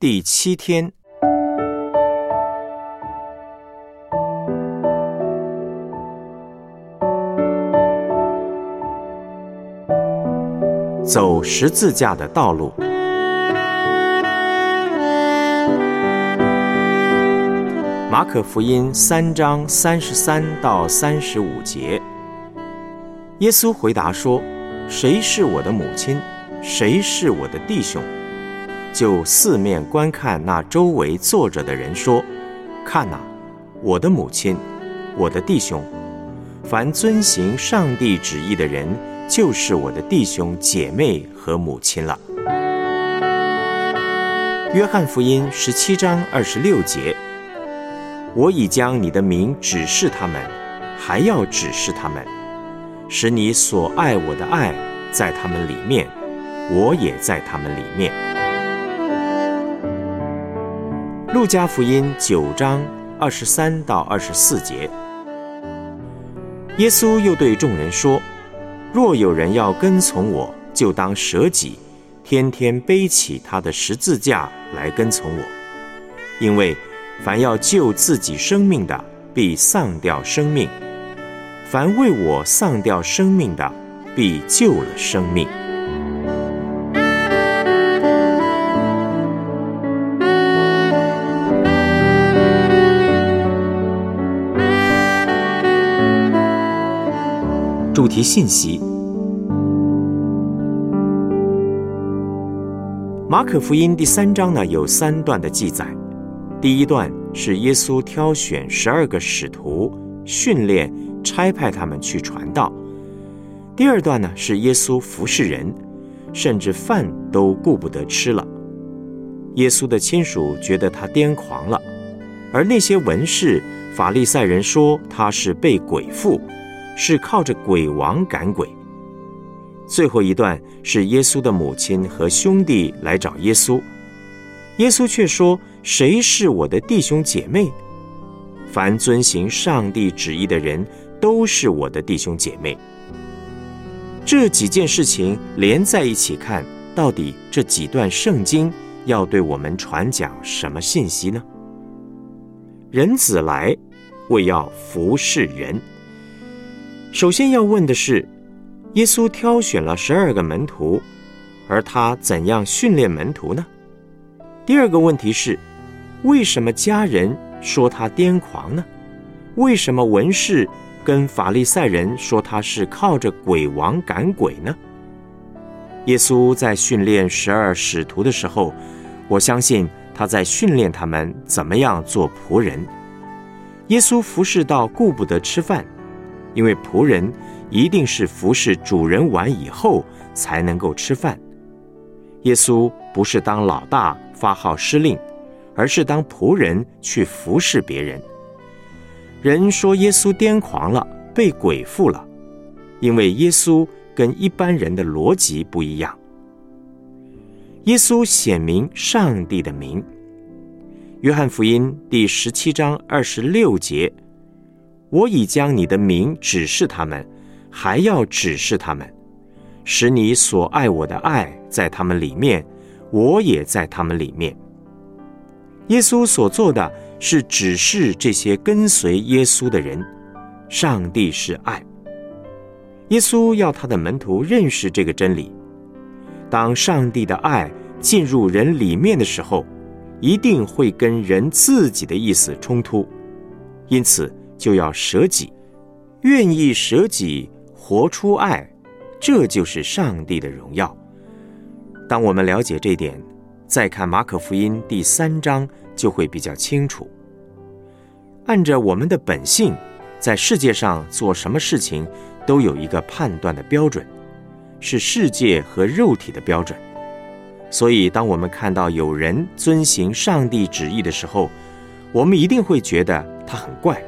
第七天，走十字架的道路。马可福音三章三十三到三十五节，耶稣回答说：“谁是我的母亲？谁是我的弟兄？”就四面观看那周围坐着的人说：“看哪，我的母亲，我的弟兄。凡遵行上帝旨意的人，就是我的弟兄姐妹和母亲了。”约翰福音十七章二十六节。我已将你的名指示他们，还要指示他们，使你所爱我的爱在他们里面，我也在他们里面。路加福音九章二十三到二十四节，耶稣又对众人说：“若有人要跟从我，就当舍己，天天背起他的十字架来跟从我，因为。”凡要救自己生命的，必丧掉生命；凡为我丧掉生命的，必救了生命。主题信息：马可福音第三章呢，有三段的记载。第一段是耶稣挑选十二个使徒，训练、差派他们去传道。第二段呢是耶稣服侍人，甚至饭都顾不得吃了。耶稣的亲属觉得他癫狂了，而那些文士、法利赛人说他是被鬼附，是靠着鬼王赶鬼。最后一段是耶稣的母亲和兄弟来找耶稣，耶稣却说。谁是我的弟兄姐妹？凡遵行上帝旨意的人，都是我的弟兄姐妹。这几件事情连在一起看，到底这几段圣经要对我们传讲什么信息呢？人子来，为要服侍人。首先要问的是，耶稣挑选了十二个门徒，而他怎样训练门徒呢？第二个问题是。为什么家人说他癫狂呢？为什么文士跟法利赛人说他是靠着鬼王赶鬼呢？耶稣在训练十二使徒的时候，我相信他在训练他们怎么样做仆人。耶稣服侍到顾不得吃饭，因为仆人一定是服侍主人完以后才能够吃饭。耶稣不是当老大发号施令。而是当仆人去服侍别人。人说耶稣癫狂了，被鬼附了，因为耶稣跟一般人的逻辑不一样。耶稣显明上帝的名，《约翰福音》第十七章二十六节：“我已将你的名指示他们，还要指示他们，使你所爱我的爱在他们里面，我也在他们里面。”耶稣所做的是指示这些跟随耶稣的人，上帝是爱。耶稣要他的门徒认识这个真理：当上帝的爱进入人里面的时候，一定会跟人自己的意思冲突，因此就要舍己，愿意舍己活出爱，这就是上帝的荣耀。当我们了解这点。再看马可福音第三章，就会比较清楚。按着我们的本性，在世界上做什么事情，都有一个判断的标准，是世界和肉体的标准。所以，当我们看到有人遵行上帝旨意的时候，我们一定会觉得他很怪。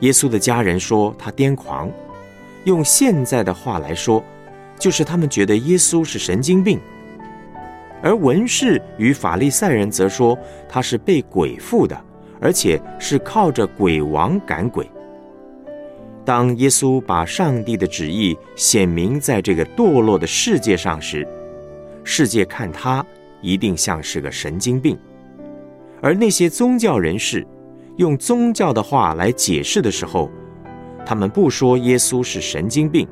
耶稣的家人说他癫狂，用现在的话来说，就是他们觉得耶稣是神经病。而文士与法利赛人则说他是被鬼附的，而且是靠着鬼王赶鬼。当耶稣把上帝的旨意显明在这个堕落的世界上时，世界看他一定像是个神经病。而那些宗教人士用宗教的话来解释的时候，他们不说耶稣是神经病，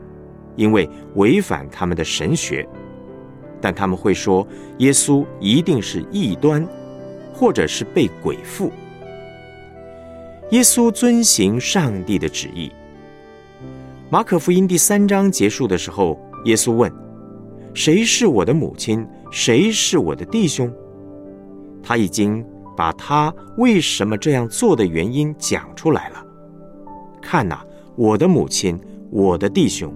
因为违反他们的神学，但他们会说耶稣一定是异端，或者是被鬼附。耶稣遵行上帝的旨意。马可福音第三章结束的时候，耶稣问：“谁是我的母亲？谁是我的弟兄？”他已经把他为什么这样做的原因讲出来了。看呐，我的母亲，我的弟兄，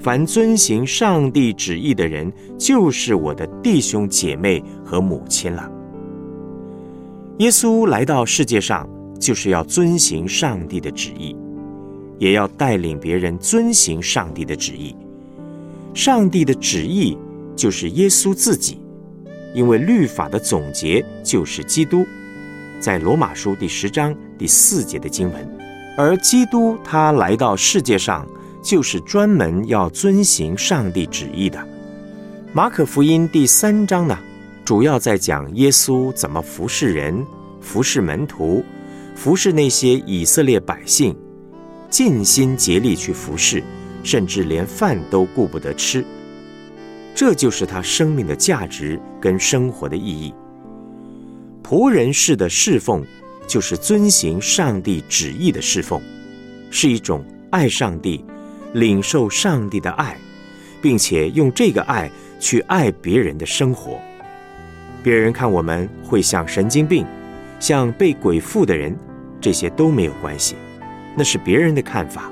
凡遵行上帝旨意的人，就是我的弟兄姐妹和母亲了。耶稣来到世界上。就是要遵行上帝的旨意，也要带领别人遵行上帝的旨意。上帝的旨意就是耶稣自己，因为律法的总结就是基督，在罗马书第十章第四节的经文。而基督他来到世界上，就是专门要遵行上帝旨意的。马可福音第三章呢，主要在讲耶稣怎么服侍人、服侍门徒。服侍那些以色列百姓，尽心竭力去服侍，甚至连饭都顾不得吃。这就是他生命的价值跟生活的意义。仆人式的侍奉，就是遵行上帝旨意的侍奉，是一种爱上帝、领受上帝的爱，并且用这个爱去爱别人的生活。别人看我们会像神经病，像被鬼附的人。这些都没有关系，那是别人的看法。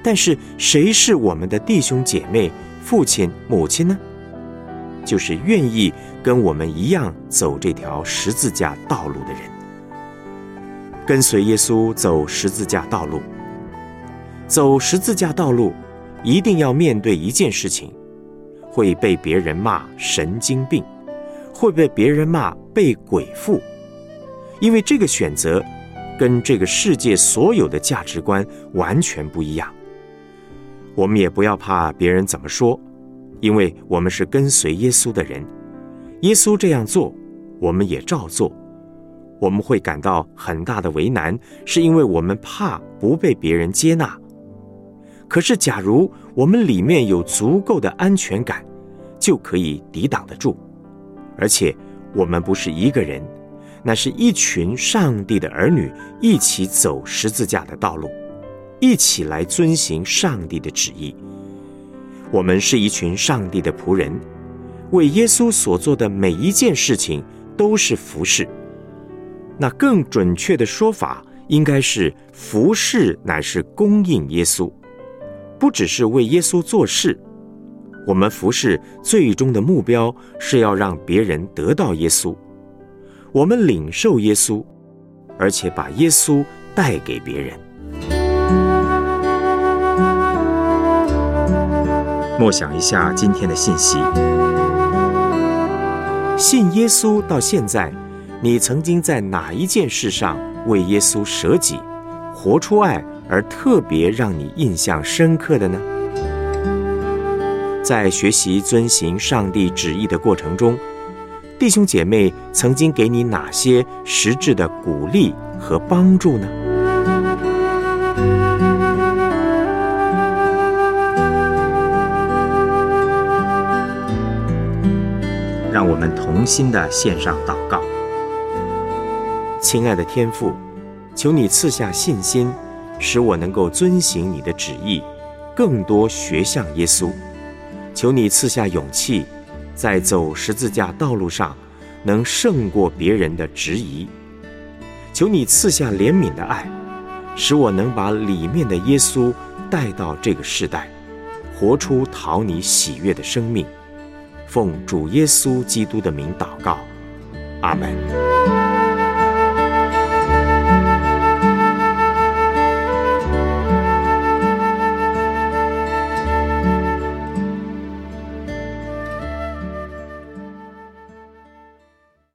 但是谁是我们的弟兄姐妹、父亲、母亲呢？就是愿意跟我们一样走这条十字架道路的人。跟随耶稣走十字架道路，走十字架道路，一定要面对一件事情：会被别人骂神经病，会被别人骂被鬼附。因为这个选择。跟这个世界所有的价值观完全不一样。我们也不要怕别人怎么说，因为我们是跟随耶稣的人。耶稣这样做，我们也照做。我们会感到很大的为难，是因为我们怕不被别人接纳。可是，假如我们里面有足够的安全感，就可以抵挡得住。而且，我们不是一个人。那是一群上帝的儿女一起走十字架的道路，一起来遵行上帝的旨意。我们是一群上帝的仆人，为耶稣所做的每一件事情都是服侍。那更准确的说法，应该是服侍乃是供应耶稣，不只是为耶稣做事。我们服侍最终的目标是要让别人得到耶稣。我们领受耶稣，而且把耶稣带给别人。默想一下今天的信息：信耶稣到现在，你曾经在哪一件事上为耶稣舍己、活出爱，而特别让你印象深刻的呢？在学习遵行上帝旨意的过程中。弟兄姐妹曾经给你哪些实质的鼓励和帮助呢？心的献上祷告。亲爱的天父，求你赐下信心，使我能够遵行你的旨意，更多学像耶稣。求你赐下勇气。在走十字架道路上，能胜过别人的质疑。求你赐下怜悯的爱，使我能把里面的耶稣带到这个时代，活出讨你喜悦的生命。奉主耶稣基督的名祷告，阿门。